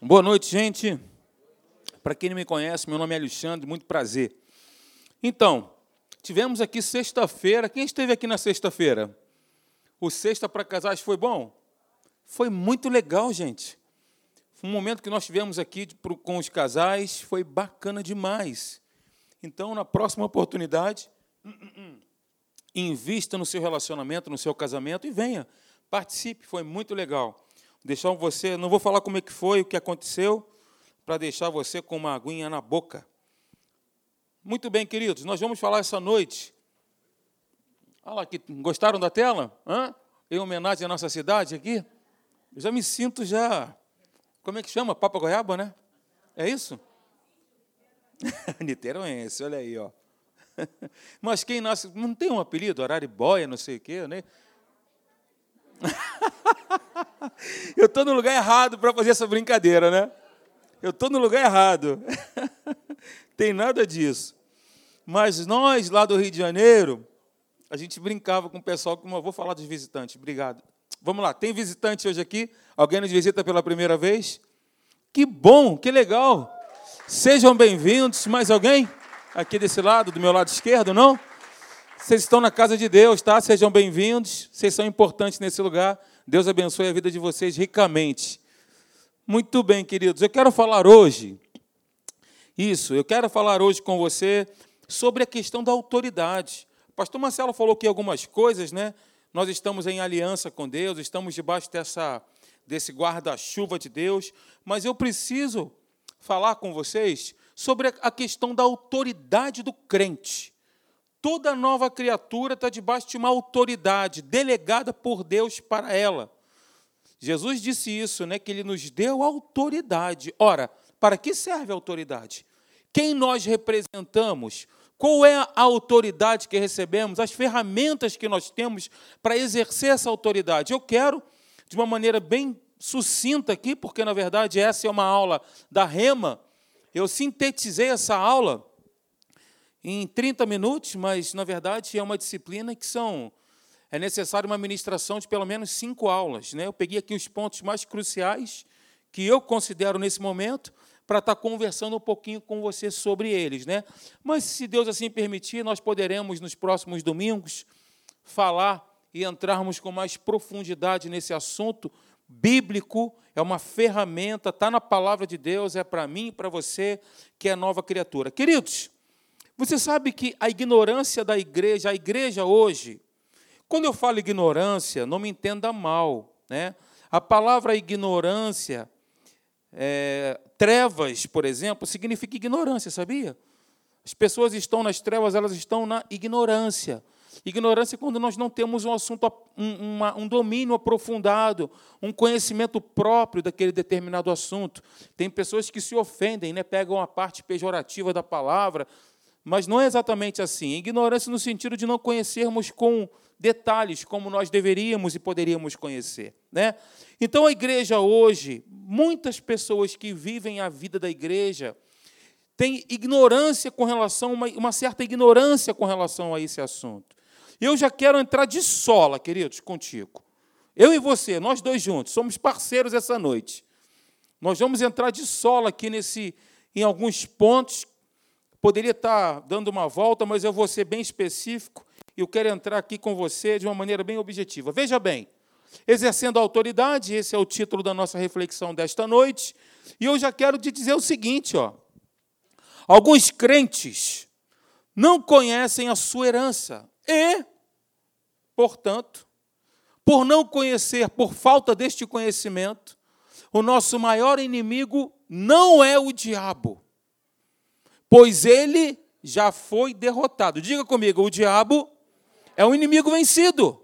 Boa noite, gente. Para quem não me conhece, meu nome é Alexandre, muito prazer. Então, tivemos aqui sexta-feira. Quem esteve aqui na sexta-feira? O Sexta para Casais foi bom? Foi muito legal, gente. Foi um momento que nós tivemos aqui com os casais, foi bacana demais. Então, na próxima oportunidade, invista no seu relacionamento, no seu casamento e venha, participe, foi muito legal. Deixar você, não vou falar como é que foi, o que aconteceu, para deixar você com uma aguinha na boca. Muito bem, queridos, nós vamos falar essa noite. Olha lá, que, gostaram da tela? Hã? Em homenagem à nossa cidade aqui? Eu já me sinto já. Como é que chama? Papa Goiaba, né? É isso? Niteroense, olha aí, ó. Mas quem nasce. Não tem um apelido, Araribóia, não sei o quê, né? Eu estou no lugar errado para fazer essa brincadeira, né? Eu estou no lugar errado. Tem nada disso. Mas nós, lá do Rio de Janeiro, a gente brincava com o pessoal, como vou falar dos visitantes, obrigado. Vamos lá, tem visitante hoje aqui? Alguém nos visita pela primeira vez? Que bom, que legal. Sejam bem-vindos. Mais alguém? Aqui desse lado, do meu lado esquerdo, não? Vocês estão na casa de Deus, tá? Sejam bem-vindos. Vocês são importantes nesse lugar. Deus abençoe a vida de vocês ricamente. Muito bem, queridos. Eu quero falar hoje, isso, eu quero falar hoje com você sobre a questão da autoridade. O pastor Marcelo falou aqui algumas coisas, né? Nós estamos em aliança com Deus, estamos debaixo dessa, desse guarda-chuva de Deus, mas eu preciso falar com vocês sobre a questão da autoridade do crente. Toda nova criatura está debaixo de uma autoridade delegada por Deus para ela. Jesus disse isso, né, que ele nos deu autoridade. Ora, para que serve a autoridade? Quem nós representamos? Qual é a autoridade que recebemos? As ferramentas que nós temos para exercer essa autoridade? Eu quero, de uma maneira bem sucinta aqui, porque na verdade essa é uma aula da Rema, eu sintetizei essa aula em 30 minutos, mas na verdade é uma disciplina que são é necessário uma ministração de pelo menos cinco aulas. Né? Eu peguei aqui os pontos mais cruciais que eu considero nesse momento para estar conversando um pouquinho com você sobre eles. Né? Mas, se Deus assim permitir, nós poderemos, nos próximos domingos, falar e entrarmos com mais profundidade nesse assunto bíblico, é uma ferramenta, está na palavra de Deus, é para mim e para você, que é nova criatura. Queridos, você sabe que a ignorância da igreja, a igreja hoje, quando eu falo ignorância, não me entenda mal. Né? A palavra ignorância, é, trevas, por exemplo, significa ignorância, sabia? As pessoas estão nas trevas, elas estão na ignorância. Ignorância é quando nós não temos um assunto, um, uma, um domínio aprofundado, um conhecimento próprio daquele determinado assunto. Tem pessoas que se ofendem, né, pegam a parte pejorativa da palavra, mas não é exatamente assim. Ignorância no sentido de não conhecermos com detalhes como nós deveríamos e poderíamos conhecer. Né? Então, a igreja hoje, muitas pessoas que vivem a vida da igreja têm ignorância com relação, uma, uma certa ignorância com relação a esse assunto. Eu já quero entrar de sola, queridos, contigo. Eu e você, nós dois juntos, somos parceiros essa noite. Nós vamos entrar de sola aqui nesse, em alguns pontos. Poderia estar dando uma volta, mas eu vou ser bem específico e eu quero entrar aqui com você de uma maneira bem objetiva. Veja bem, exercendo autoridade, esse é o título da nossa reflexão desta noite, e eu já quero te dizer o seguinte, ó. Alguns crentes não conhecem a sua herança e, portanto, por não conhecer, por falta deste conhecimento, o nosso maior inimigo não é o diabo, pois ele já foi derrotado. Diga comigo, o diabo é um inimigo vencido.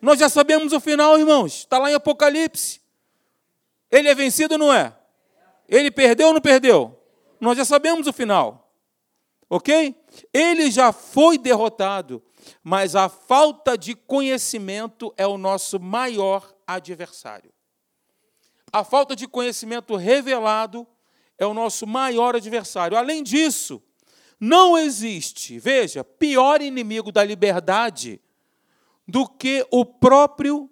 Nós já sabemos o final, irmãos. Está lá em Apocalipse. Ele é vencido ou não é? Ele perdeu ou não perdeu? Nós já sabemos o final. Ok? Ele já foi derrotado, mas a falta de conhecimento é o nosso maior adversário. A falta de conhecimento revelado é o nosso maior adversário. Além disso, não existe, veja, pior inimigo da liberdade do que o próprio,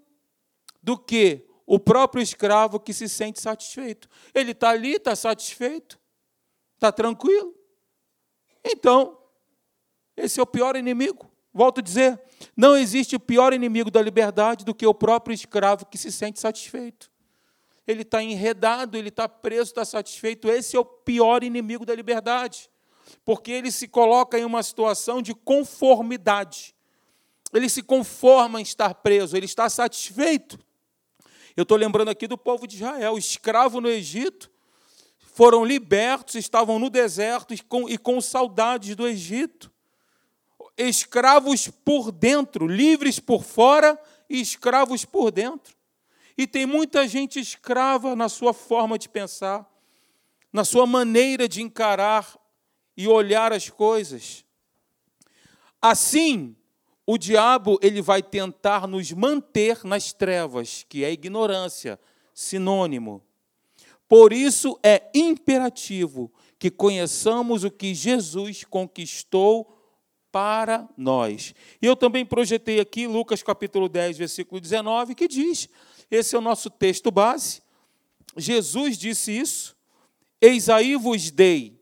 do que o próprio escravo que se sente satisfeito. Ele está ali, está satisfeito, está tranquilo. Então, esse é o pior inimigo. Volto a dizer, não existe pior inimigo da liberdade do que o próprio escravo que se sente satisfeito. Ele está enredado, ele está preso, está satisfeito. Esse é o pior inimigo da liberdade, porque ele se coloca em uma situação de conformidade. Ele se conforma em estar preso, ele está satisfeito. Eu estou lembrando aqui do povo de Israel, escravo no Egito, foram libertos, estavam no deserto e com, e com saudades do Egito. Escravos por dentro, livres por fora e escravos por dentro. E tem muita gente escrava na sua forma de pensar, na sua maneira de encarar e olhar as coisas. Assim, o diabo ele vai tentar nos manter nas trevas, que é ignorância, sinônimo. Por isso é imperativo que conheçamos o que Jesus conquistou para nós. E eu também projetei aqui Lucas capítulo 10, versículo 19, que diz: esse é o nosso texto base. Jesus disse isso: Eis aí vos dei.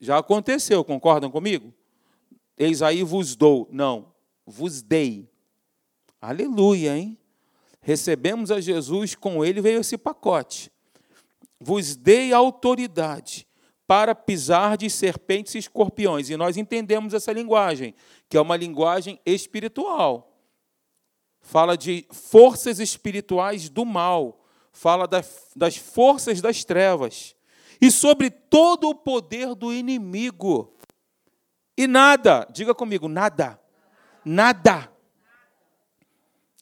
Já aconteceu, concordam comigo? Eis aí vos dou. Não, vos dei. Aleluia, hein? Recebemos a Jesus, com ele veio esse pacote. Vos dei autoridade para pisar de serpentes e escorpiões. E nós entendemos essa linguagem, que é uma linguagem espiritual. Fala de forças espirituais do mal, fala das forças das trevas, e sobre todo o poder do inimigo. E nada, diga comigo, nada. Nada.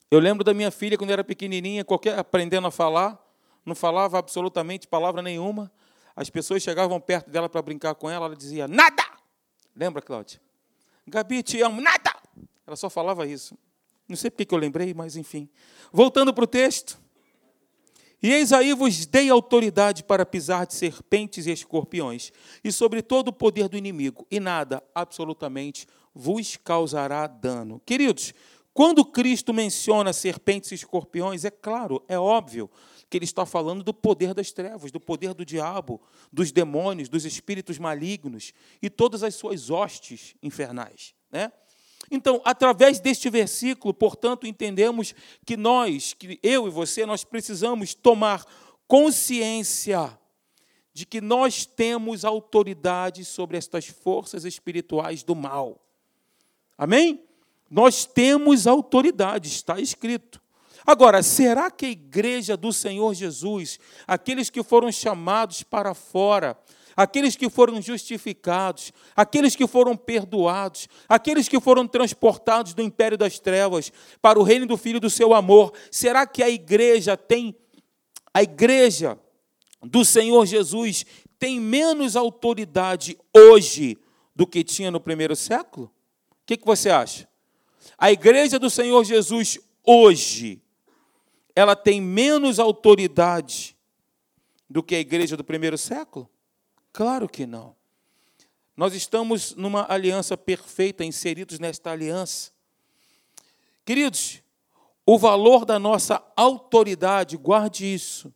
Eu lembro da minha filha quando era pequenininha, qualquer aprendendo a falar, não falava absolutamente palavra nenhuma. As pessoas chegavam perto dela para brincar com ela, ela dizia: "Nada". Lembra, Cláudia? Gabi, te amo, nada. Ela só falava isso. Não sei porque que eu lembrei, mas enfim. Voltando para o texto. E eis aí vos dei autoridade para pisar de serpentes e escorpiões, e sobre todo o poder do inimigo, e nada, absolutamente, vos causará dano. Queridos, quando Cristo menciona serpentes e escorpiões, é claro, é óbvio que ele está falando do poder das trevas, do poder do diabo, dos demônios, dos espíritos malignos e todas as suas hostes infernais. Né? Então, através deste versículo, portanto, entendemos que nós, que eu e você, nós precisamos tomar consciência de que nós temos autoridade sobre estas forças espirituais do mal. Amém? Nós temos autoridade, está escrito. Agora, será que a igreja do Senhor Jesus, aqueles que foram chamados para fora, aqueles que foram justificados, aqueles que foram perdoados, aqueles que foram transportados do império das trevas para o reino do Filho do seu amor. Será que a igreja tem, a igreja do Senhor Jesus tem menos autoridade hoje do que tinha no primeiro século? O que, você acha? A igreja do Senhor Jesus hoje, ela tem menos autoridade do que a igreja do primeiro século? Claro que não. Nós estamos numa aliança perfeita, inseridos nesta aliança. Queridos, o valor da nossa autoridade, guarde isso.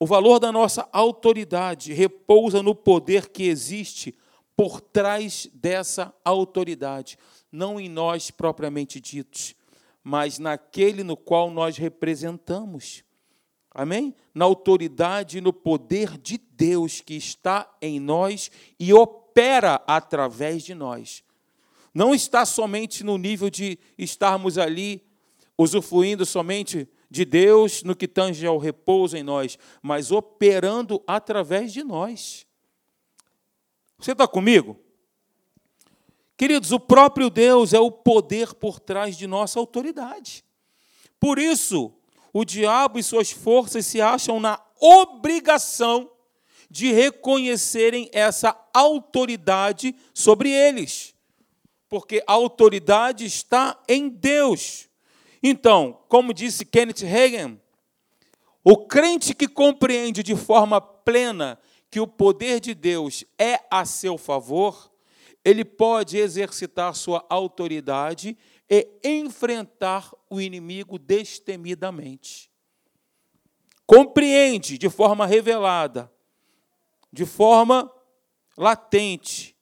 O valor da nossa autoridade repousa no poder que existe por trás dessa autoridade, não em nós propriamente ditos, mas naquele no qual nós representamos. Amém? Na autoridade e no poder de Deus que está em nós e opera através de nós. Não está somente no nível de estarmos ali usufruindo somente de Deus no que tange ao repouso em nós, mas operando através de nós. Você está comigo? Queridos, o próprio Deus é o poder por trás de nossa autoridade. Por isso, o diabo e suas forças se acham na obrigação de reconhecerem essa autoridade sobre eles, porque a autoridade está em Deus. Então, como disse Kenneth Reagan, o crente que compreende de forma plena que o poder de Deus é a seu favor, ele pode exercitar sua autoridade é enfrentar o inimigo destemidamente. Compreende de forma revelada, de forma latente,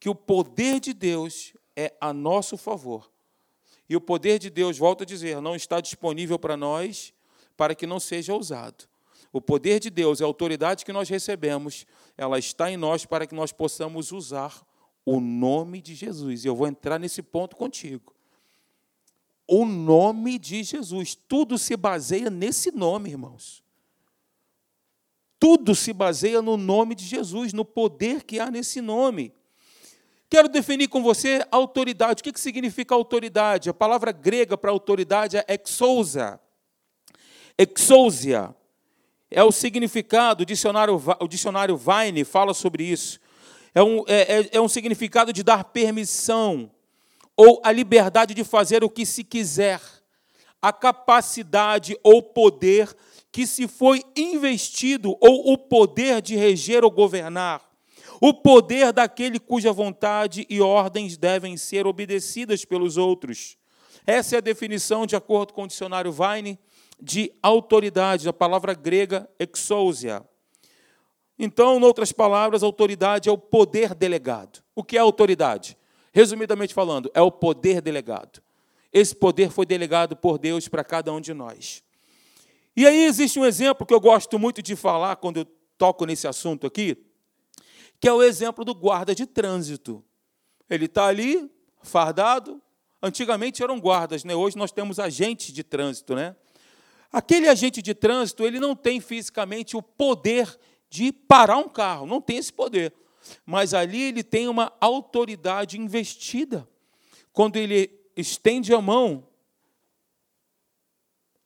que o poder de Deus é a nosso favor. E o poder de Deus, volto a dizer, não está disponível para nós para que não seja usado. O poder de Deus, a autoridade que nós recebemos, ela está em nós para que nós possamos usar o nome de Jesus. E eu vou entrar nesse ponto contigo. O nome de Jesus. Tudo se baseia nesse nome, irmãos. Tudo se baseia no nome de Jesus, no poder que há nesse nome. Quero definir com você autoridade. O que significa autoridade? A palavra grega para autoridade é exousa. Exousia é o significado, o dicionário, o dicionário Vine fala sobre isso. É um, é, é, é um significado de dar permissão, ou a liberdade de fazer o que se quiser, a capacidade ou poder que se foi investido, ou o poder de reger ou governar, o poder daquele cuja vontade e ordens devem ser obedecidas pelos outros. Essa é a definição, de acordo com o dicionário Vine, de autoridade, a palavra grega exousia. Então, em outras palavras, autoridade é o poder delegado. O que é autoridade? Resumidamente falando, é o poder delegado. Esse poder foi delegado por Deus para cada um de nós. E aí existe um exemplo que eu gosto muito de falar quando eu toco nesse assunto aqui, que é o exemplo do guarda de trânsito. Ele está ali, fardado. Antigamente eram guardas, né? hoje nós temos agentes de trânsito. Né? Aquele agente de trânsito, ele não tem fisicamente o poder de parar um carro, não tem esse poder. Mas ali ele tem uma autoridade investida. Quando ele estende a mão,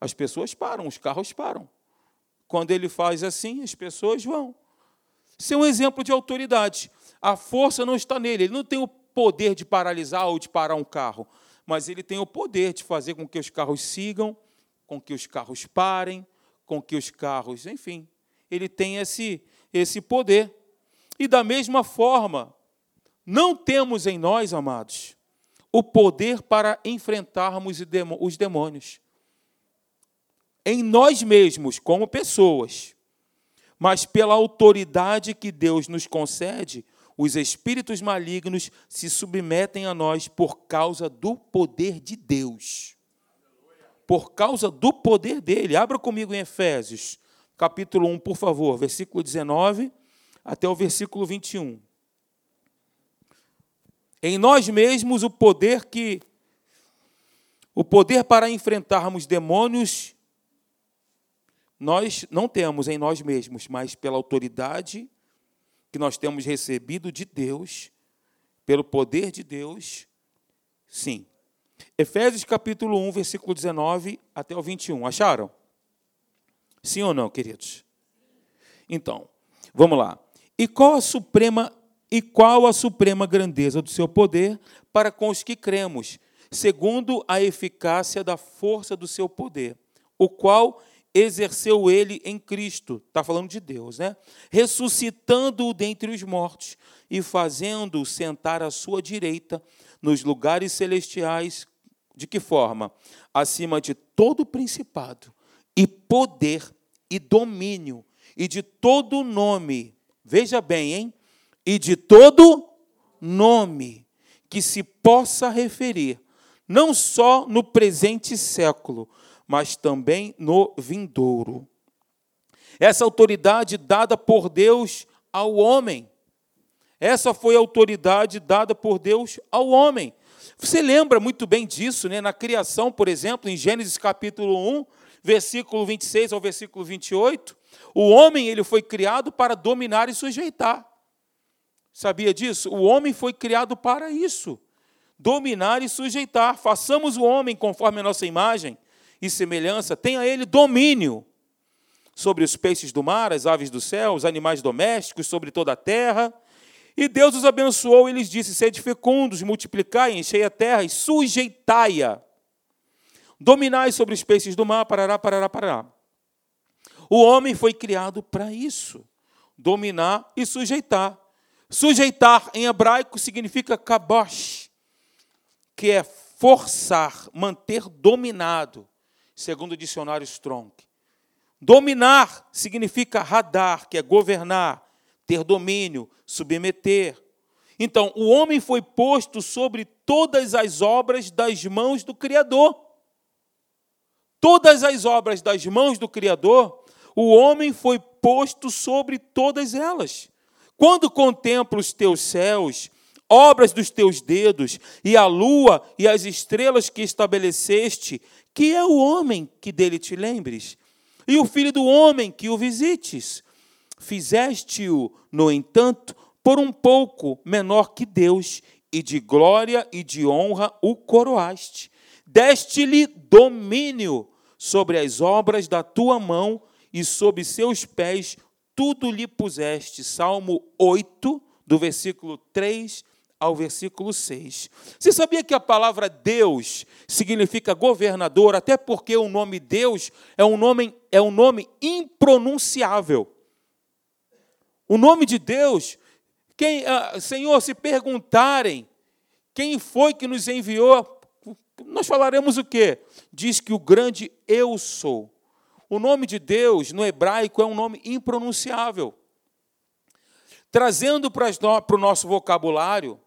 as pessoas param, os carros param. Quando ele faz assim, as pessoas vão. Isso é um exemplo de autoridade. A força não está nele, ele não tem o poder de paralisar ou de parar um carro, mas ele tem o poder de fazer com que os carros sigam, com que os carros parem, com que os carros, enfim, ele tem esse, esse poder. E da mesma forma, não temos em nós, amados, o poder para enfrentarmos os demônios. Em nós mesmos, como pessoas, mas pela autoridade que Deus nos concede, os espíritos malignos se submetem a nós por causa do poder de Deus por causa do poder dele. Abra comigo em Efésios, capítulo 1, por favor, versículo 19 até o versículo 21. Em nós mesmos o poder que o poder para enfrentarmos demônios nós não temos em nós mesmos, mas pela autoridade que nós temos recebido de Deus, pelo poder de Deus, sim. Efésios capítulo 1, versículo 19 até o 21. Acharam? Sim ou não, queridos? Então, vamos lá. E qual a suprema e qual a suprema grandeza do seu poder para com os que cremos, segundo a eficácia da força do seu poder, o qual exerceu ele em Cristo, está falando de Deus, né? Ressuscitando-o dentre os mortos e fazendo-o sentar à sua direita nos lugares celestiais de que forma? Acima de todo principado e poder e domínio e de todo nome. Veja bem, hein? E de todo nome que se possa referir, não só no presente século, mas também no vindouro. Essa autoridade dada por Deus ao homem. Essa foi a autoridade dada por Deus ao homem. Você lembra muito bem disso, né? na criação, por exemplo, em Gênesis capítulo 1, versículo 26 ao versículo 28, o homem ele foi criado para dominar e sujeitar. Sabia disso? O homem foi criado para isso. Dominar e sujeitar. Façamos o homem conforme a nossa imagem e semelhança, tenha ele domínio sobre os peixes do mar, as aves do céu, os animais domésticos, sobre toda a terra e Deus os abençoou e lhes disse: Sede fecundos, multiplicai, enchei a terra e sujeitai-a. Dominai sobre os peixes do mar, parará, parará, parará. O homem foi criado para isso: dominar e sujeitar. Sujeitar em hebraico significa kabosh, que é forçar, manter dominado, segundo o dicionário Strong. Dominar significa radar, que é governar, ter domínio, submeter. Então, o homem foi posto sobre todas as obras das mãos do Criador. Todas as obras das mãos do Criador, o homem foi posto sobre todas elas. Quando contemplo os teus céus, obras dos teus dedos, e a lua e as estrelas que estabeleceste, que é o homem que dele te lembres, e o filho do homem que o visites. Fizeste-o, no entanto, por um pouco menor que Deus, e de glória e de honra o coroaste. Deste-lhe domínio sobre as obras da tua mão, e sob seus pés tudo lhe puseste. Salmo 8, do versículo 3 ao versículo 6. Você sabia que a palavra Deus significa governador, até porque o nome Deus é um nome, é um nome impronunciável. O nome de Deus, quem, ah, Senhor, se perguntarem quem foi que nos enviou, nós falaremos o quê? Diz que o grande eu sou. O nome de Deus no hebraico é um nome impronunciável. Trazendo para o nosso vocabulário,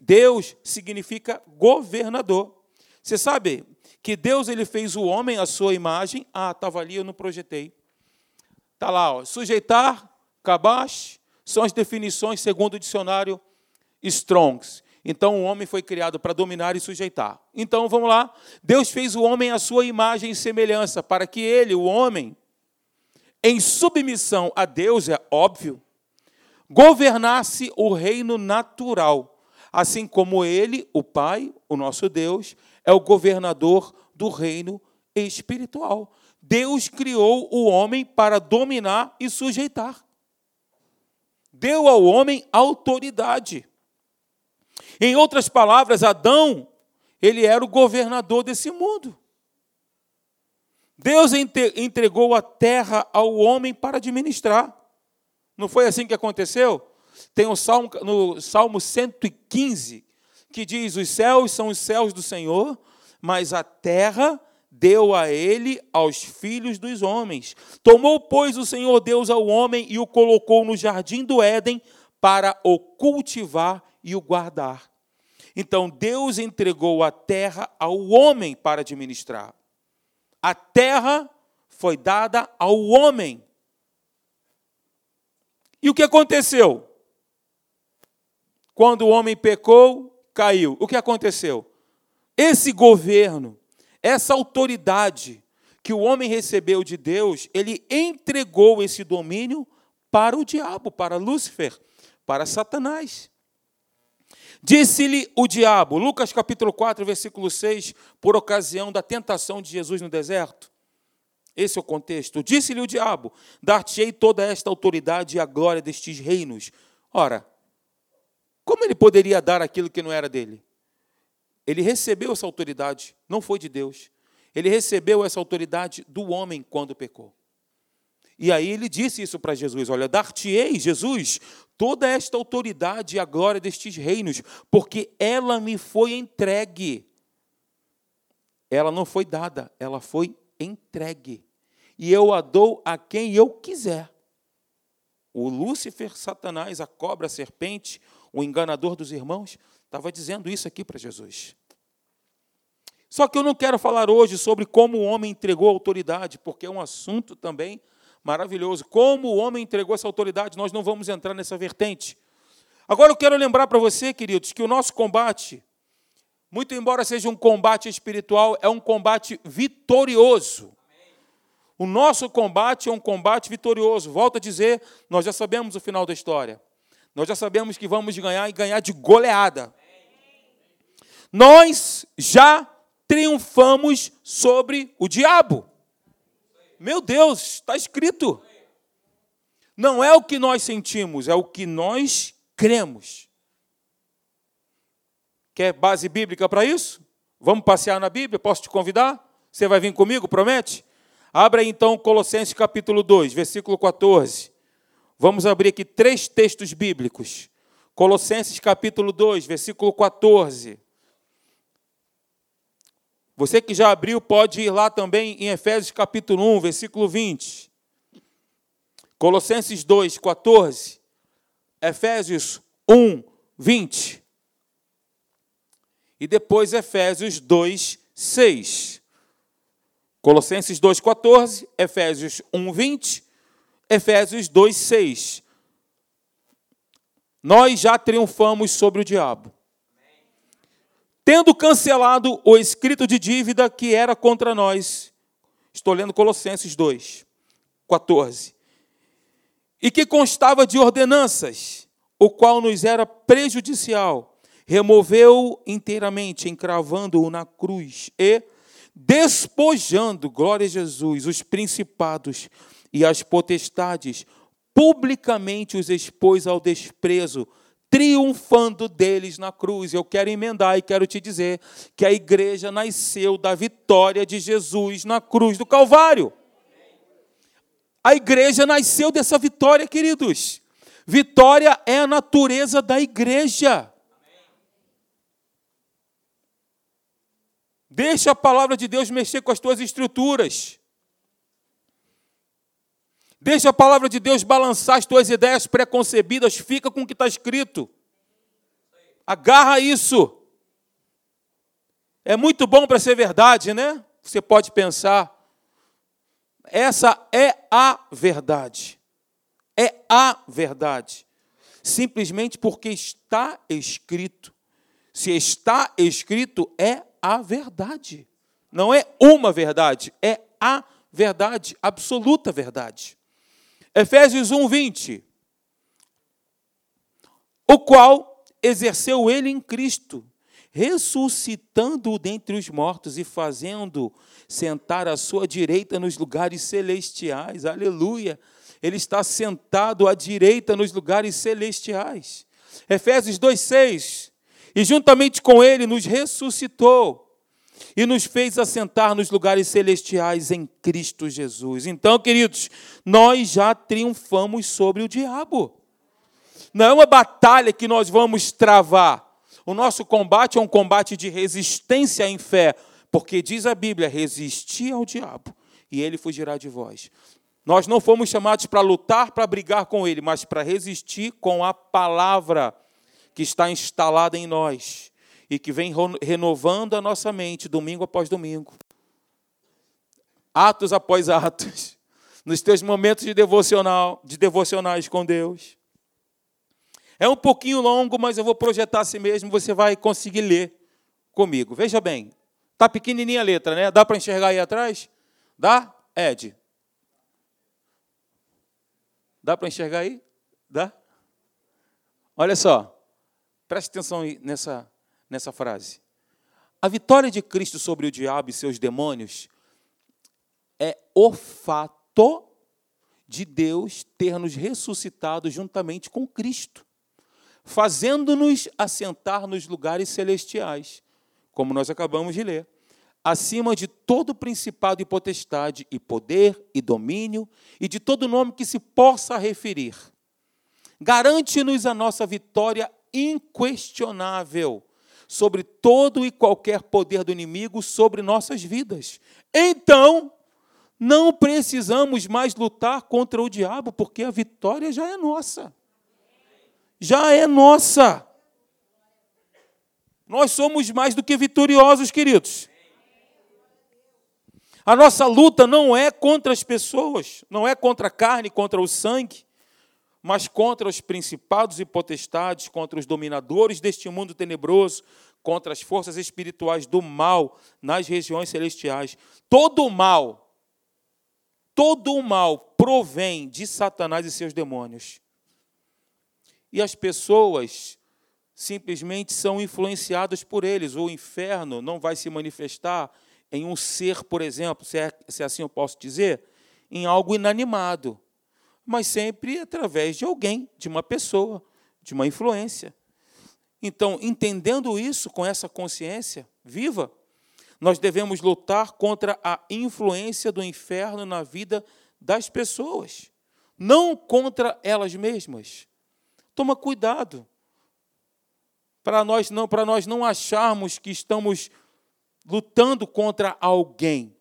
Deus significa governador. Você sabe que Deus ele fez o homem à sua imagem. Ah, estava ali, eu não projetei. Está lá, ó, sujeitar, kabash, são as definições segundo o dicionário Strongs. Então o homem foi criado para dominar e sujeitar. Então vamos lá. Deus fez o homem à sua imagem e semelhança, para que ele, o homem, em submissão a Deus, é óbvio, governasse o reino natural assim como ele, o Pai, o nosso Deus, é o governador do reino espiritual. Deus criou o homem para dominar e sujeitar. Deu ao homem autoridade. Em outras palavras, Adão, ele era o governador desse mundo. Deus entregou a terra ao homem para administrar. Não foi assim que aconteceu? Tem um salmo, no Salmo 115 que diz: Os céus são os céus do Senhor, mas a terra deu a ele aos filhos dos homens. Tomou, pois, o Senhor Deus ao homem e o colocou no jardim do Éden para o cultivar e o guardar. Então Deus entregou a terra ao homem para administrar. A terra foi dada ao homem. E o que aconteceu? Quando o homem pecou, caiu. O que aconteceu? Esse governo, essa autoridade que o homem recebeu de Deus, ele entregou esse domínio para o diabo, para Lúcifer, para Satanás. Disse-lhe o diabo, Lucas capítulo 4, versículo 6, por ocasião da tentação de Jesus no deserto. Esse é o contexto. Disse-lhe o diabo: Dar-te-ei toda esta autoridade e a glória destes reinos. Ora, como ele poderia dar aquilo que não era dele? Ele recebeu essa autoridade, não foi de Deus. Ele recebeu essa autoridade do homem quando pecou. E aí ele disse isso para Jesus: Olha, dar-te-ei, Jesus, toda esta autoridade e a glória destes reinos, porque ela me foi entregue. Ela não foi dada, ela foi entregue. E eu a dou a quem eu quiser. O Lúcifer, Satanás, a cobra, a serpente, o enganador dos irmãos, estava dizendo isso aqui para Jesus. Só que eu não quero falar hoje sobre como o homem entregou a autoridade, porque é um assunto também maravilhoso. Como o homem entregou essa autoridade, nós não vamos entrar nessa vertente. Agora eu quero lembrar para você, queridos, que o nosso combate, muito embora seja um combate espiritual, é um combate vitorioso. O nosso combate é um combate vitorioso. Volto a dizer, nós já sabemos o final da história. Nós já sabemos que vamos ganhar e ganhar de goleada. Nós já triunfamos sobre o diabo. Meu Deus, está escrito. Não é o que nós sentimos, é o que nós cremos. Quer base bíblica para isso? Vamos passear na Bíblia? Posso te convidar? Você vai vir comigo, promete? Abra então Colossenses capítulo 2, versículo 14. Vamos abrir aqui três textos bíblicos. Colossenses capítulo 2, versículo 14. Você que já abriu, pode ir lá também em Efésios capítulo 1, versículo 20. Colossenses 2, 14. Efésios 1, 20. E depois Efésios 2, 6. Colossenses 2, 14. Efésios 1, 20. Efésios 2, 6. Nós já triunfamos sobre o diabo tendo cancelado o escrito de dívida que era contra nós. Estou lendo Colossenses 2, 14. E que constava de ordenanças, o qual nos era prejudicial, removeu inteiramente, encravando-o na cruz e despojando, glória a Jesus, os principados e as potestades, publicamente os expôs ao desprezo, triunfando deles na cruz. Eu quero emendar e quero te dizer que a igreja nasceu da vitória de Jesus na cruz do Calvário. A igreja nasceu dessa vitória, queridos. Vitória é a natureza da igreja. Deixa a palavra de Deus mexer com as tuas estruturas. Deixa a palavra de Deus balançar as tuas ideias preconcebidas, fica com o que está escrito. Agarra isso. É muito bom para ser verdade, né? Você pode pensar. Essa é a verdade. É a verdade. Simplesmente porque está escrito. Se está escrito, é a verdade. Não é uma verdade, é a verdade, absoluta verdade. Efésios 1, 20. O qual exerceu ele em Cristo, ressuscitando-o dentre os mortos e fazendo sentar à sua direita nos lugares celestiais. Aleluia! Ele está sentado à direita nos lugares celestiais. Efésios 2,6. E juntamente com ele nos ressuscitou e nos fez assentar nos lugares celestiais em Cristo Jesus. Então, queridos, nós já triunfamos sobre o diabo. Não é uma batalha que nós vamos travar. O nosso combate é um combate de resistência em fé, porque diz a Bíblia: resistir ao diabo e ele fugirá de vós. Nós não fomos chamados para lutar, para brigar com ele, mas para resistir com a palavra que está instalada em nós e que vem renovando a nossa mente domingo após domingo. Atos após atos, nos teus momentos de devocional, de devocionais com Deus. É um pouquinho longo, mas eu vou projetar assim mesmo, você vai conseguir ler comigo. Veja bem, tá pequenininha a letra, né? Dá para enxergar aí atrás? Dá? Ed. Dá para enxergar aí? Dá? Olha só. Preste atenção nessa nessa frase. A vitória de Cristo sobre o diabo e seus demônios é o fato de Deus ter nos ressuscitado juntamente com Cristo, fazendo-nos assentar nos lugares celestiais, como nós acabamos de ler, acima de todo principado e potestade, e poder e domínio, e de todo nome que se possa referir. Garante-nos a nossa vitória inquestionável sobre todo e qualquer poder do inimigo sobre nossas vidas. Então, não precisamos mais lutar contra o diabo, porque a vitória já é nossa. Já é nossa. Nós somos mais do que vitoriosos, queridos. A nossa luta não é contra as pessoas, não é contra a carne, contra o sangue, mas contra os principados e potestades, contra os dominadores deste mundo tenebroso, contra as forças espirituais do mal nas regiões celestiais. Todo o mal, todo o mal provém de Satanás e seus demônios. E as pessoas simplesmente são influenciadas por eles. O inferno não vai se manifestar em um ser, por exemplo, se, é, se assim eu posso dizer, em algo inanimado mas sempre através de alguém, de uma pessoa, de uma influência. Então, entendendo isso com essa consciência viva, nós devemos lutar contra a influência do inferno na vida das pessoas, não contra elas mesmas. Toma cuidado para nós não para nós não acharmos que estamos lutando contra alguém,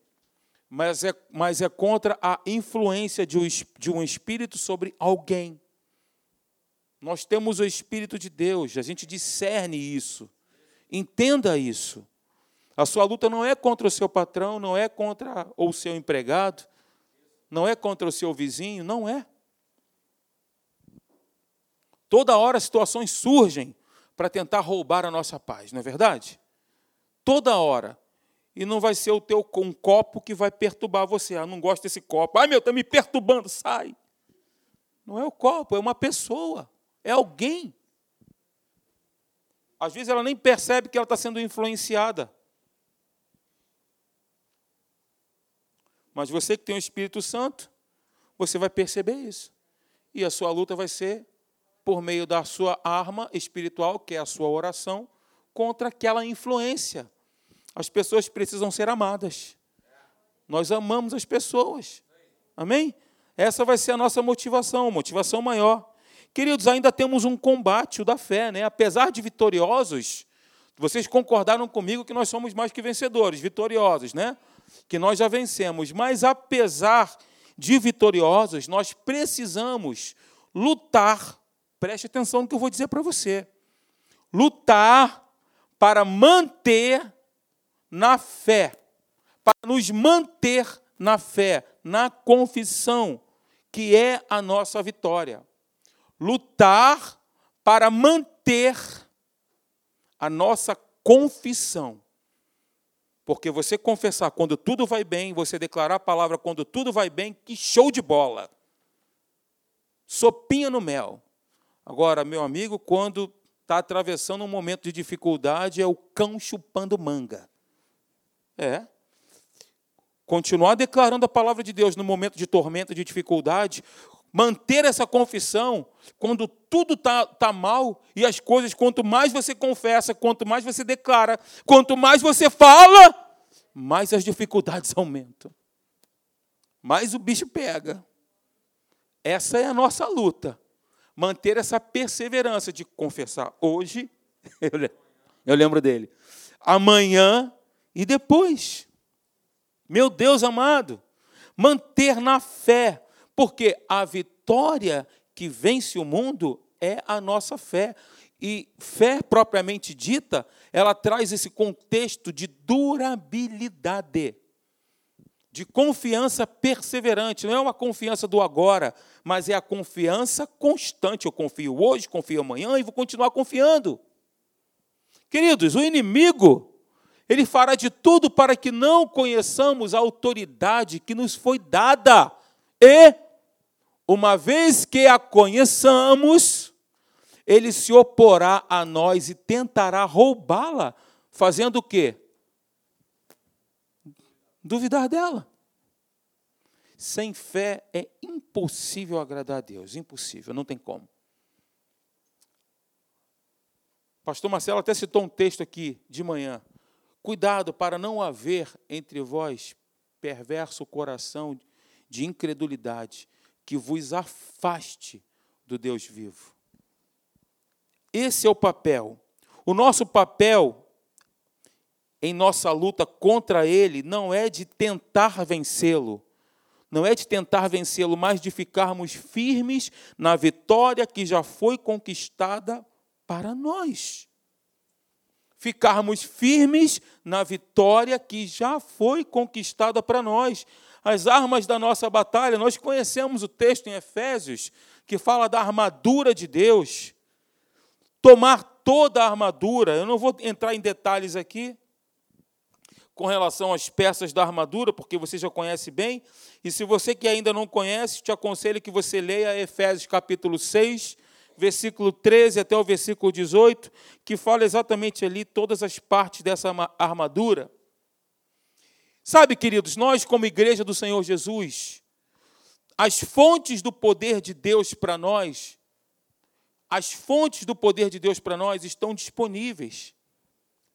mas é, mas é contra a influência de um, de um espírito sobre alguém. Nós temos o Espírito de Deus, a gente discerne isso. Entenda isso. A sua luta não é contra o seu patrão, não é contra o seu empregado, não é contra o seu vizinho, não é. Toda hora situações surgem para tentar roubar a nossa paz, não é verdade? Toda hora. E não vai ser o teu um copo que vai perturbar você. Ah, não gosto desse copo. Ai, meu, está me perturbando, sai. Não é o copo, é uma pessoa, é alguém. Às vezes ela nem percebe que ela está sendo influenciada. Mas você que tem o Espírito Santo, você vai perceber isso. E a sua luta vai ser por meio da sua arma espiritual, que é a sua oração, contra aquela influência. As pessoas precisam ser amadas. Nós amamos as pessoas. Amém? Essa vai ser a nossa motivação, motivação maior. Queridos, ainda temos um combate, o da fé, né? Apesar de vitoriosos, vocês concordaram comigo que nós somos mais que vencedores, vitoriosos, né? que nós já vencemos, mas apesar de vitoriosos, nós precisamos lutar. Preste atenção no que eu vou dizer para você. Lutar para manter na fé, para nos manter na fé, na confissão, que é a nossa vitória. Lutar para manter a nossa confissão. Porque você confessar quando tudo vai bem, você declarar a palavra quando tudo vai bem, que show de bola. Sopinha no mel. Agora, meu amigo, quando está atravessando um momento de dificuldade, é o cão chupando manga. É. Continuar declarando a palavra de Deus no momento de tormenta, de dificuldade, manter essa confissão quando tudo está tá mal e as coisas, quanto mais você confessa, quanto mais você declara, quanto mais você fala, mais as dificuldades aumentam. Mais o bicho pega. Essa é a nossa luta. Manter essa perseverança de confessar hoje, eu lembro dele, amanhã e depois. Meu Deus amado, manter na fé, porque a vitória que vence o mundo é a nossa fé. E fé propriamente dita, ela traz esse contexto de durabilidade, de confiança perseverante. Não é uma confiança do agora, mas é a confiança constante. Eu confio hoje, confio amanhã e vou continuar confiando. Queridos, o inimigo, ele fará de tudo para que não conheçamos a autoridade que nos foi dada. E, uma vez que a conheçamos, ele se oporá a nós e tentará roubá-la, fazendo o quê? Duvidar dela. Sem fé é impossível agradar a Deus, impossível, não tem como. Pastor Marcelo até citou um texto aqui de manhã. Cuidado para não haver entre vós perverso coração de incredulidade, que vos afaste do Deus vivo. Esse é o papel. O nosso papel em nossa luta contra ele não é de tentar vencê-lo, não é de tentar vencê-lo, mas de ficarmos firmes na vitória que já foi conquistada para nós. Ficarmos firmes na vitória que já foi conquistada para nós. As armas da nossa batalha, nós conhecemos o texto em Efésios, que fala da armadura de Deus tomar toda a armadura. Eu não vou entrar em detalhes aqui com relação às peças da armadura, porque você já conhece bem. E se você que ainda não conhece, te aconselho que você leia Efésios capítulo 6, versículo 13 até o versículo 18, que fala exatamente ali todas as partes dessa armadura. Sabe, queridos, nós, como igreja do Senhor Jesus, as fontes do poder de Deus para nós as fontes do poder de Deus para nós estão disponíveis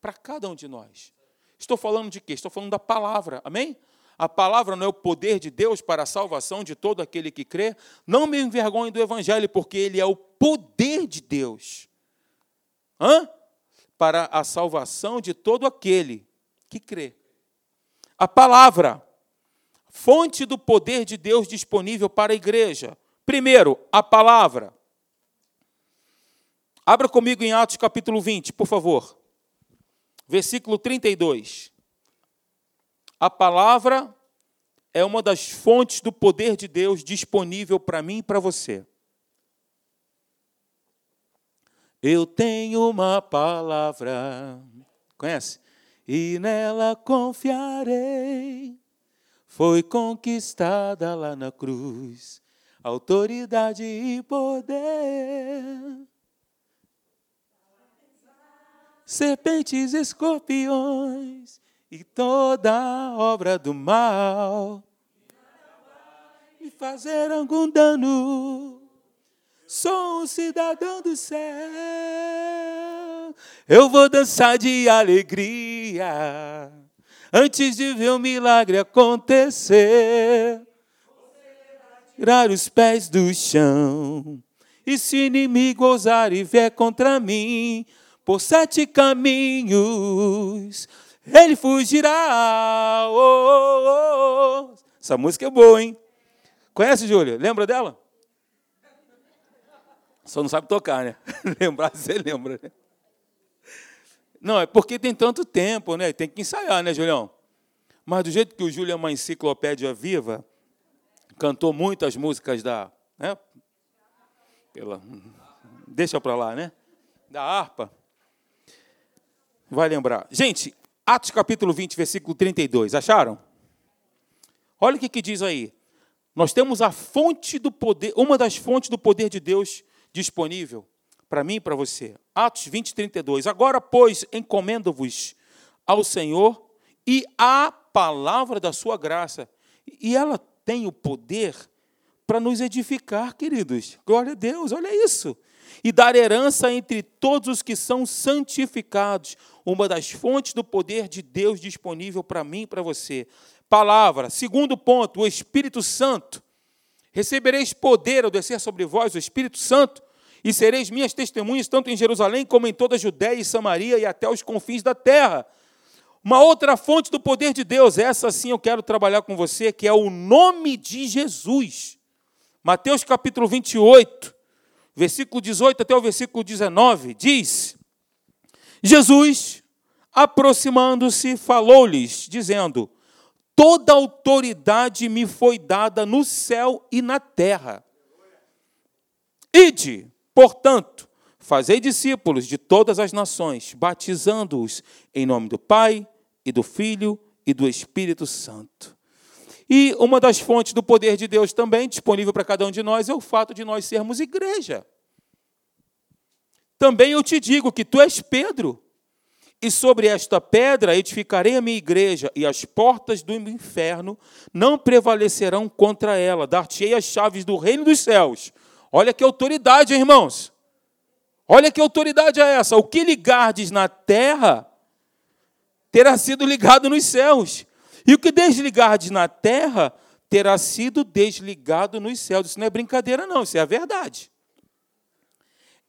para cada um de nós. Estou falando de quê? Estou falando da palavra, amém? A palavra não é o poder de Deus para a salvação de todo aquele que crê. Não me envergonhe do Evangelho, porque ele é o poder de Deus. Hã? Para a salvação de todo aquele que crê. A palavra, fonte do poder de Deus disponível para a igreja. Primeiro, a palavra. Abra comigo em Atos capítulo 20, por favor. Versículo 32. A palavra é uma das fontes do poder de Deus disponível para mim e para você. Eu tenho uma palavra, conhece? E nela confiarei. Foi conquistada lá na cruz, autoridade e poder. Serpentes, escorpiões e toda obra do mal me fazer algum dano. Sou um cidadão do céu. Eu vou dançar de alegria antes de ver o milagre acontecer. Tirar os pés do chão. E se inimigo ousar e vier contra mim por sete caminhos, ele fugirá. Oh, oh, oh. Essa música é boa, hein? Conhece, Júlia? Lembra dela? Só não sabe tocar, né? Lembrar, você lembra, né? Não, é porque tem tanto tempo, né? Tem que ensaiar, né, Julião? Mas do jeito que o Júlio é uma enciclopédia viva, cantou muitas músicas da. Né? Pela, deixa para lá, né? Da harpa. Vai lembrar. Gente, Atos capítulo 20, versículo 32. Acharam? Olha o que, que diz aí. Nós temos a fonte do poder, uma das fontes do poder de Deus disponível para mim e para você. Atos 20, 32. Agora, pois, encomendo-vos ao Senhor e à palavra da sua graça. E ela tem o poder para nos edificar, queridos. Glória a Deus, olha isso. E dar herança entre todos os que são santificados uma das fontes do poder de Deus disponível para mim e para você. Palavra. Segundo ponto, o Espírito Santo. Recebereis poder ao descer sobre vós o Espírito Santo, e sereis minhas testemunhas tanto em Jerusalém como em toda a Judéia e Samaria e até os confins da terra. Uma outra fonte do poder de Deus, essa sim eu quero trabalhar com você, que é o nome de Jesus. Mateus capítulo 28, versículo 18 até o versículo 19, diz: Jesus, aproximando-se, falou-lhes, dizendo: Toda autoridade me foi dada no céu e na terra. Ide, portanto, fazei discípulos de todas as nações, batizando-os em nome do Pai e do Filho e do Espírito Santo. E uma das fontes do poder de Deus também, disponível para cada um de nós, é o fato de nós sermos igreja. Também eu te digo que tu és Pedro, e sobre esta pedra edificarei a minha igreja, e as portas do inferno não prevalecerão contra ela. Dar-te-ei as chaves do reino dos céus. Olha que autoridade, irmãos. Olha que autoridade é essa. O que ligardes na terra terá sido ligado nos céus. E o que desligardes na terra terá sido desligado nos céus. Isso não é brincadeira, não, isso é a verdade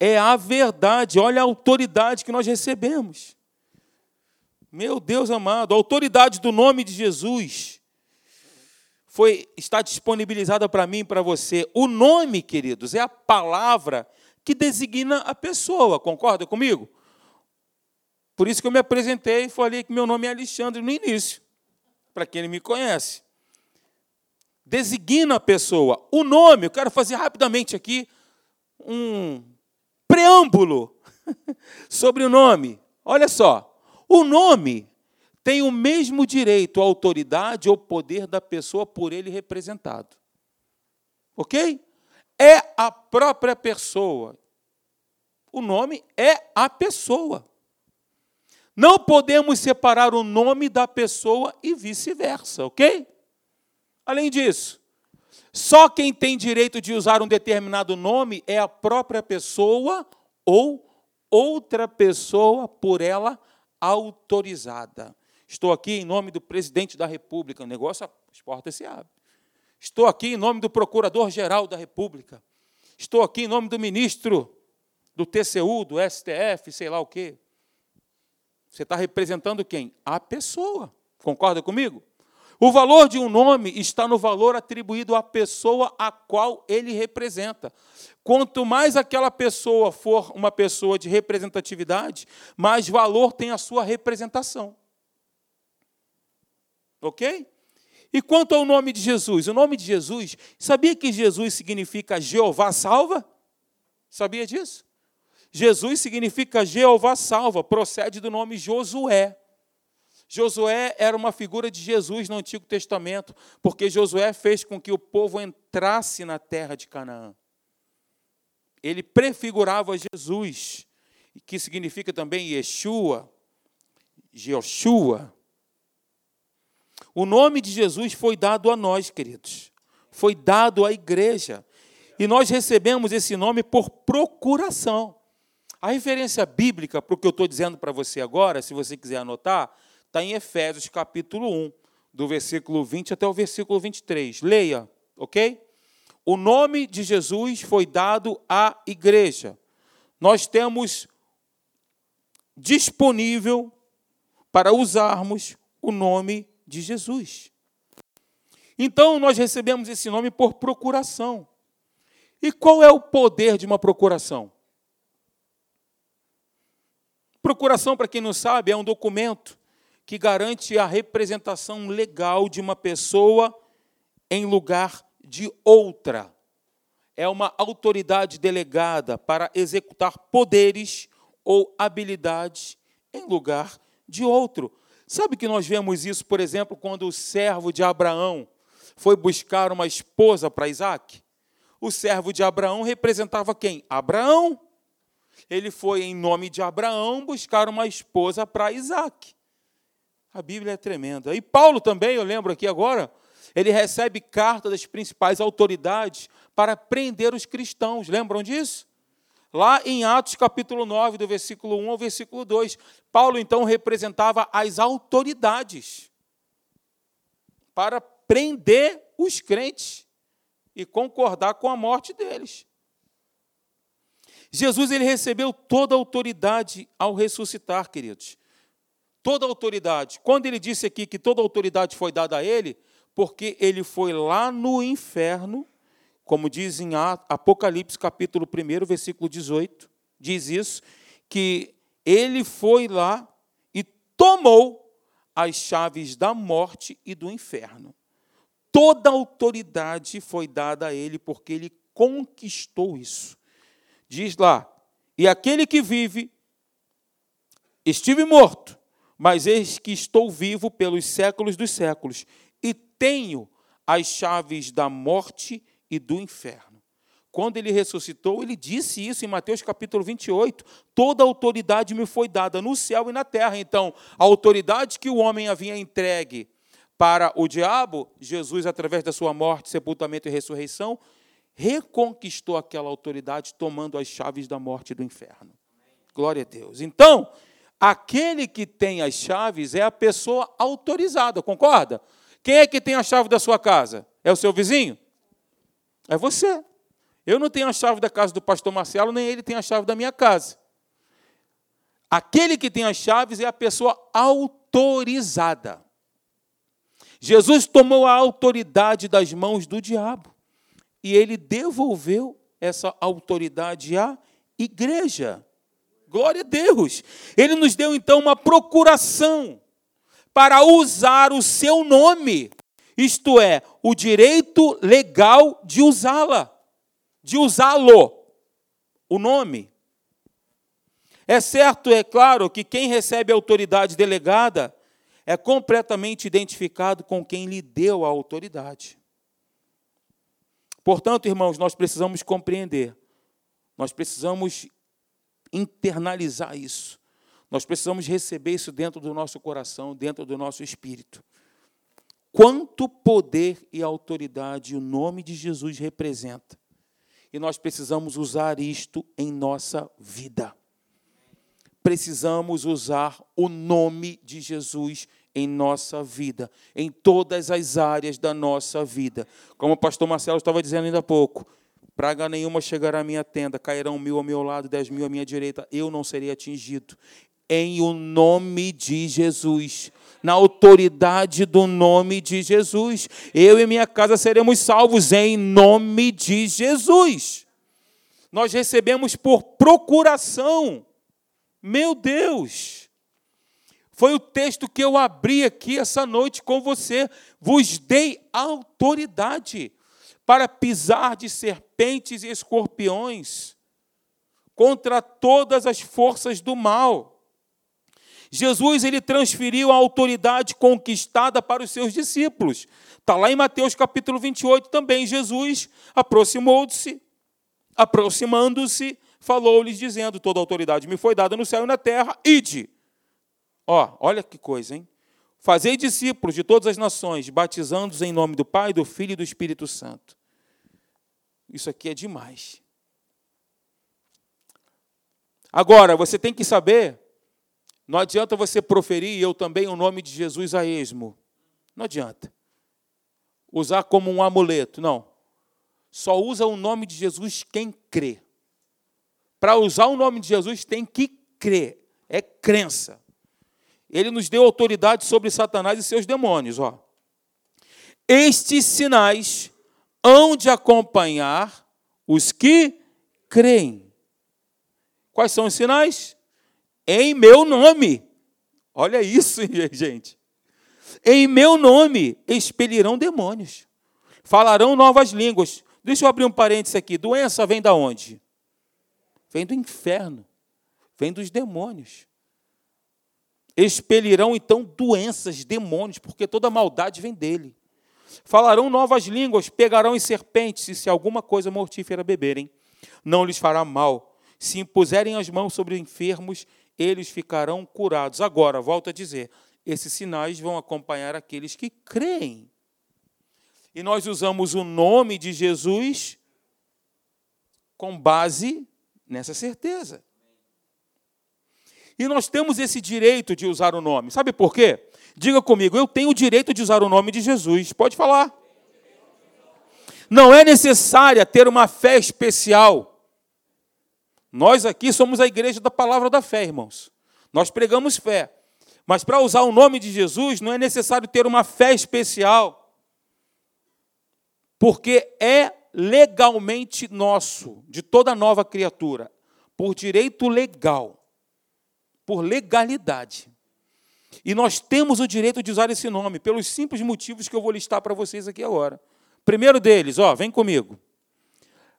é a verdade. Olha a autoridade que nós recebemos. Meu Deus amado, a autoridade do nome de Jesus foi está disponibilizada para mim e para você. O nome, queridos, é a palavra que designa a pessoa. Concorda comigo? Por isso que eu me apresentei e falei que meu nome é Alexandre no início, para quem me conhece. Designa a pessoa. O nome, eu quero fazer rapidamente aqui um preâmbulo sobre o nome. Olha só, o nome tem o mesmo direito, autoridade ou poder da pessoa por ele representado. Ok? É a própria pessoa. O nome é a pessoa. Não podemos separar o nome da pessoa e vice-versa, ok? Além disso, só quem tem direito de usar um determinado nome é a própria pessoa ou outra pessoa por ela autorizada. Estou aqui em nome do presidente da República, o negócio, as portas se abrem. Estou aqui em nome do procurador-geral da República. Estou aqui em nome do ministro do TCU, do STF, sei lá o quê. Você está representando quem? A pessoa. Concorda comigo? O valor de um nome está no valor atribuído à pessoa a qual ele representa. Quanto mais aquela pessoa for uma pessoa de representatividade, mais valor tem a sua representação. Ok? E quanto ao nome de Jesus? O nome de Jesus, sabia que Jesus significa Jeová salva? Sabia disso? Jesus significa Jeová salva, procede do nome Josué. Josué era uma figura de Jesus no Antigo Testamento, porque Josué fez com que o povo entrasse na terra de Canaã. Ele prefigurava Jesus, que significa também Yeshua, Joshua. O nome de Jesus foi dado a nós, queridos. Foi dado à igreja. E nós recebemos esse nome por procuração. A referência bíblica para o que eu estou dizendo para você agora, se você quiser anotar, está em Efésios capítulo 1, do versículo 20 até o versículo 23. Leia, ok? O nome de Jesus foi dado à igreja. Nós temos disponível para usarmos o nome de Jesus. Então, nós recebemos esse nome por procuração. E qual é o poder de uma procuração? Procuração, para quem não sabe, é um documento que garante a representação legal de uma pessoa em lugar de outra. É uma autoridade delegada para executar poderes ou habilidades em lugar de outro. Sabe que nós vemos isso, por exemplo, quando o servo de Abraão foi buscar uma esposa para Isaac? O servo de Abraão representava quem? Abraão. Ele foi, em nome de Abraão, buscar uma esposa para Isaac. A Bíblia é tremenda. E Paulo também, eu lembro aqui agora, ele recebe carta das principais autoridades para prender os cristãos. Lembram disso? Lá em Atos capítulo 9, do versículo 1 ao versículo 2, Paulo então representava as autoridades para prender os crentes e concordar com a morte deles. Jesus ele recebeu toda a autoridade ao ressuscitar, queridos toda autoridade. Quando ele disse aqui que toda autoridade foi dada a ele, porque ele foi lá no inferno, como diz em Apocalipse capítulo 1, versículo 18, diz isso, que ele foi lá e tomou as chaves da morte e do inferno. Toda autoridade foi dada a ele porque ele conquistou isso. Diz lá: "E aquele que vive estive morto, mas eis que estou vivo pelos séculos dos séculos e tenho as chaves da morte e do inferno. Quando ele ressuscitou, ele disse isso em Mateus capítulo 28. Toda autoridade me foi dada no céu e na terra. Então, a autoridade que o homem havia entregue para o diabo, Jesus, através da sua morte, sepultamento e ressurreição, reconquistou aquela autoridade, tomando as chaves da morte e do inferno. Glória a Deus. Então, Aquele que tem as chaves é a pessoa autorizada, concorda? Quem é que tem a chave da sua casa? É o seu vizinho? É você. Eu não tenho a chave da casa do pastor Marcelo, nem ele tem a chave da minha casa. Aquele que tem as chaves é a pessoa autorizada. Jesus tomou a autoridade das mãos do diabo e ele devolveu essa autoridade à igreja. Glória a Deus. Ele nos deu então uma procuração para usar o seu nome, isto é, o direito legal de usá-la, de usá-lo, o nome. É certo, é claro, que quem recebe a autoridade delegada é completamente identificado com quem lhe deu a autoridade. Portanto, irmãos, nós precisamos compreender, nós precisamos internalizar isso. Nós precisamos receber isso dentro do nosso coração, dentro do nosso espírito. Quanto poder e autoridade o nome de Jesus representa. E nós precisamos usar isto em nossa vida. Precisamos usar o nome de Jesus em nossa vida, em todas as áreas da nossa vida. Como o pastor Marcelo estava dizendo ainda há pouco, Praga nenhuma chegará à minha tenda, cairão mil ao meu lado, dez mil à minha direita, eu não serei atingido. em o nome de Jesus. Na autoridade do nome de Jesus. Eu e minha casa seremos salvos em nome de Jesus. Nós recebemos por procuração. Meu Deus! Foi o texto que eu abri aqui essa noite com você. Vos dei autoridade para pisar de serpentes e escorpiões contra todas as forças do mal. Jesus ele transferiu a autoridade conquistada para os seus discípulos. Está lá em Mateus capítulo 28 também. Jesus aproximou-se, aproximando-se, falou-lhes, dizendo: Toda autoridade me foi dada no céu e na terra, ide. Ó, olha que coisa, hein? Fazei discípulos de todas as nações, batizando-os em nome do Pai, do Filho e do Espírito Santo. Isso aqui é demais. Agora, você tem que saber, não adianta você proferir eu também o nome de Jesus a esmo. Não adianta. Usar como um amuleto, não. Só usa o nome de Jesus quem crê. Para usar o nome de Jesus tem que crer. É crença. Ele nos deu autoridade sobre Satanás e seus demônios, ó. Estes sinais hão de acompanhar os que creem. Quais são os sinais? Em meu nome. Olha isso, gente. Em meu nome expelirão demônios. Falarão novas línguas. Deixa eu abrir um parênteses aqui. Doença vem da onde? Vem do inferno. Vem dos demônios. Expelirão então doenças, demônios, porque toda maldade vem dele. Falarão novas línguas, pegarão em serpentes, e se alguma coisa mortífera beberem, não lhes fará mal se impuserem as mãos sobre enfermos, eles ficarão curados. Agora, volto a dizer, esses sinais vão acompanhar aqueles que creem. E nós usamos o nome de Jesus com base nessa certeza. E nós temos esse direito de usar o nome. Sabe por quê? Diga comigo, eu tenho o direito de usar o nome de Jesus. Pode falar. Não é necessária ter uma fé especial nós aqui somos a igreja da palavra da fé, irmãos. Nós pregamos fé. Mas para usar o nome de Jesus não é necessário ter uma fé especial, porque é legalmente nosso, de toda nova criatura, por direito legal, por legalidade. E nós temos o direito de usar esse nome, pelos simples motivos que eu vou listar para vocês aqui agora. Primeiro deles, ó, vem comigo.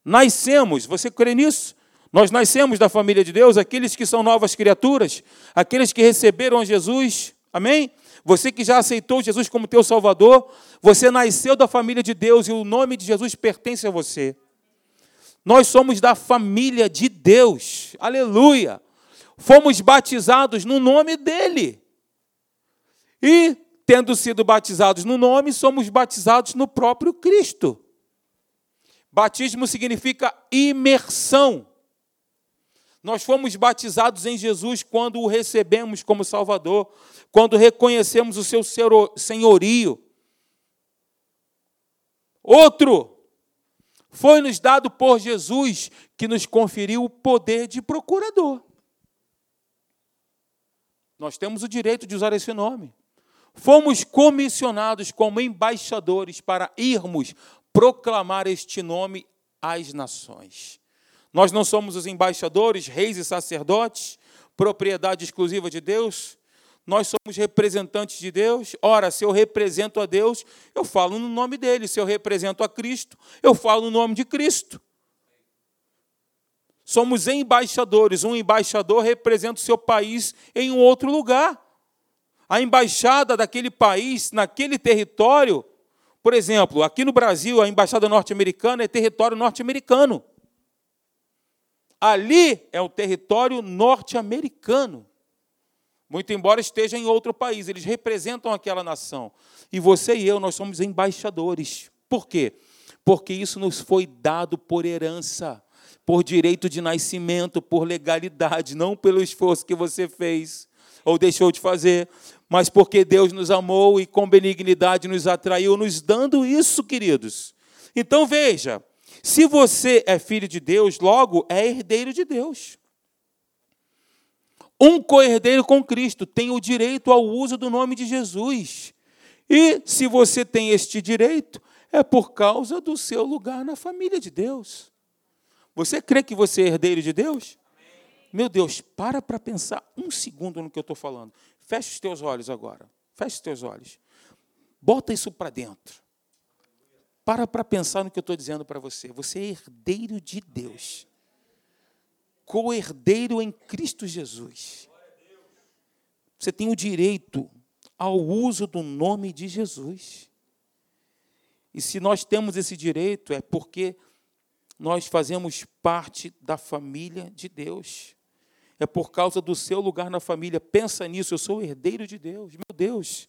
Nascemos, você crê nisso? Nós nascemos da família de Deus, aqueles que são novas criaturas, aqueles que receberam Jesus, amém? Você que já aceitou Jesus como teu Salvador, você nasceu da família de Deus e o nome de Jesus pertence a você. Nós somos da família de Deus, aleluia. Fomos batizados no nome dEle. E, tendo sido batizados no nome, somos batizados no próprio Cristo. Batismo significa imersão. Nós fomos batizados em Jesus quando o recebemos como Salvador, quando reconhecemos o seu senhorio. Outro, foi-nos dado por Jesus que nos conferiu o poder de procurador. Nós temos o direito de usar esse nome. Fomos comissionados como embaixadores para irmos proclamar este nome às nações. Nós não somos os embaixadores, reis e sacerdotes, propriedade exclusiva de Deus. Nós somos representantes de Deus. Ora, se eu represento a Deus, eu falo no nome dele. Se eu represento a Cristo, eu falo no nome de Cristo. Somos embaixadores. Um embaixador representa o seu país em um outro lugar. A embaixada daquele país, naquele território, por exemplo, aqui no Brasil, a embaixada norte-americana é território norte-americano. Ali é o território norte-americano. Muito embora esteja em outro país, eles representam aquela nação. E você e eu, nós somos embaixadores. Por quê? Porque isso nos foi dado por herança, por direito de nascimento, por legalidade, não pelo esforço que você fez ou deixou de fazer, mas porque Deus nos amou e com benignidade nos atraiu, nos dando isso, queridos. Então veja, se você é filho de Deus, logo é herdeiro de Deus. Um coerdeiro com Cristo tem o direito ao uso do nome de Jesus. E se você tem este direito, é por causa do seu lugar na família de Deus. Você crê que você é herdeiro de Deus? Meu Deus, para para pensar um segundo no que eu estou falando. Feche os teus olhos agora. Feche os teus olhos. Bota isso para dentro. Para para pensar no que eu estou dizendo para você. Você é herdeiro de Deus. Co-herdeiro em Cristo Jesus. Você tem o direito ao uso do nome de Jesus. E se nós temos esse direito, é porque nós fazemos parte da família de Deus. É por causa do seu lugar na família. Pensa nisso, eu sou herdeiro de Deus. Meu Deus,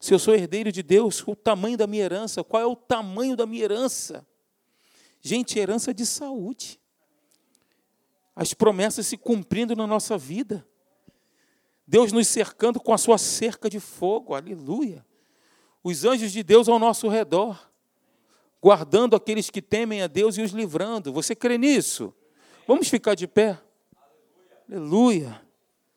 se eu sou herdeiro de Deus, o tamanho da minha herança, qual é o tamanho da minha herança? Gente, herança de saúde. As promessas se cumprindo na nossa vida. Deus nos cercando com a sua cerca de fogo, aleluia. Os anjos de Deus ao nosso redor, guardando aqueles que temem a Deus e os livrando. Você crê nisso? Vamos ficar de pé? Aleluia.